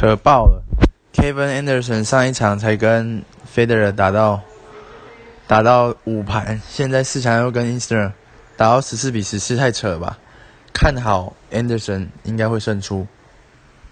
扯爆了！Kevin Anderson 上一场才跟 Federer 打到打到五盘，现在四强又跟 i n s t a r 打到十四比十四，太扯了吧！看好 Anderson 应该会胜出。